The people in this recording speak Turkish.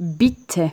Bitti.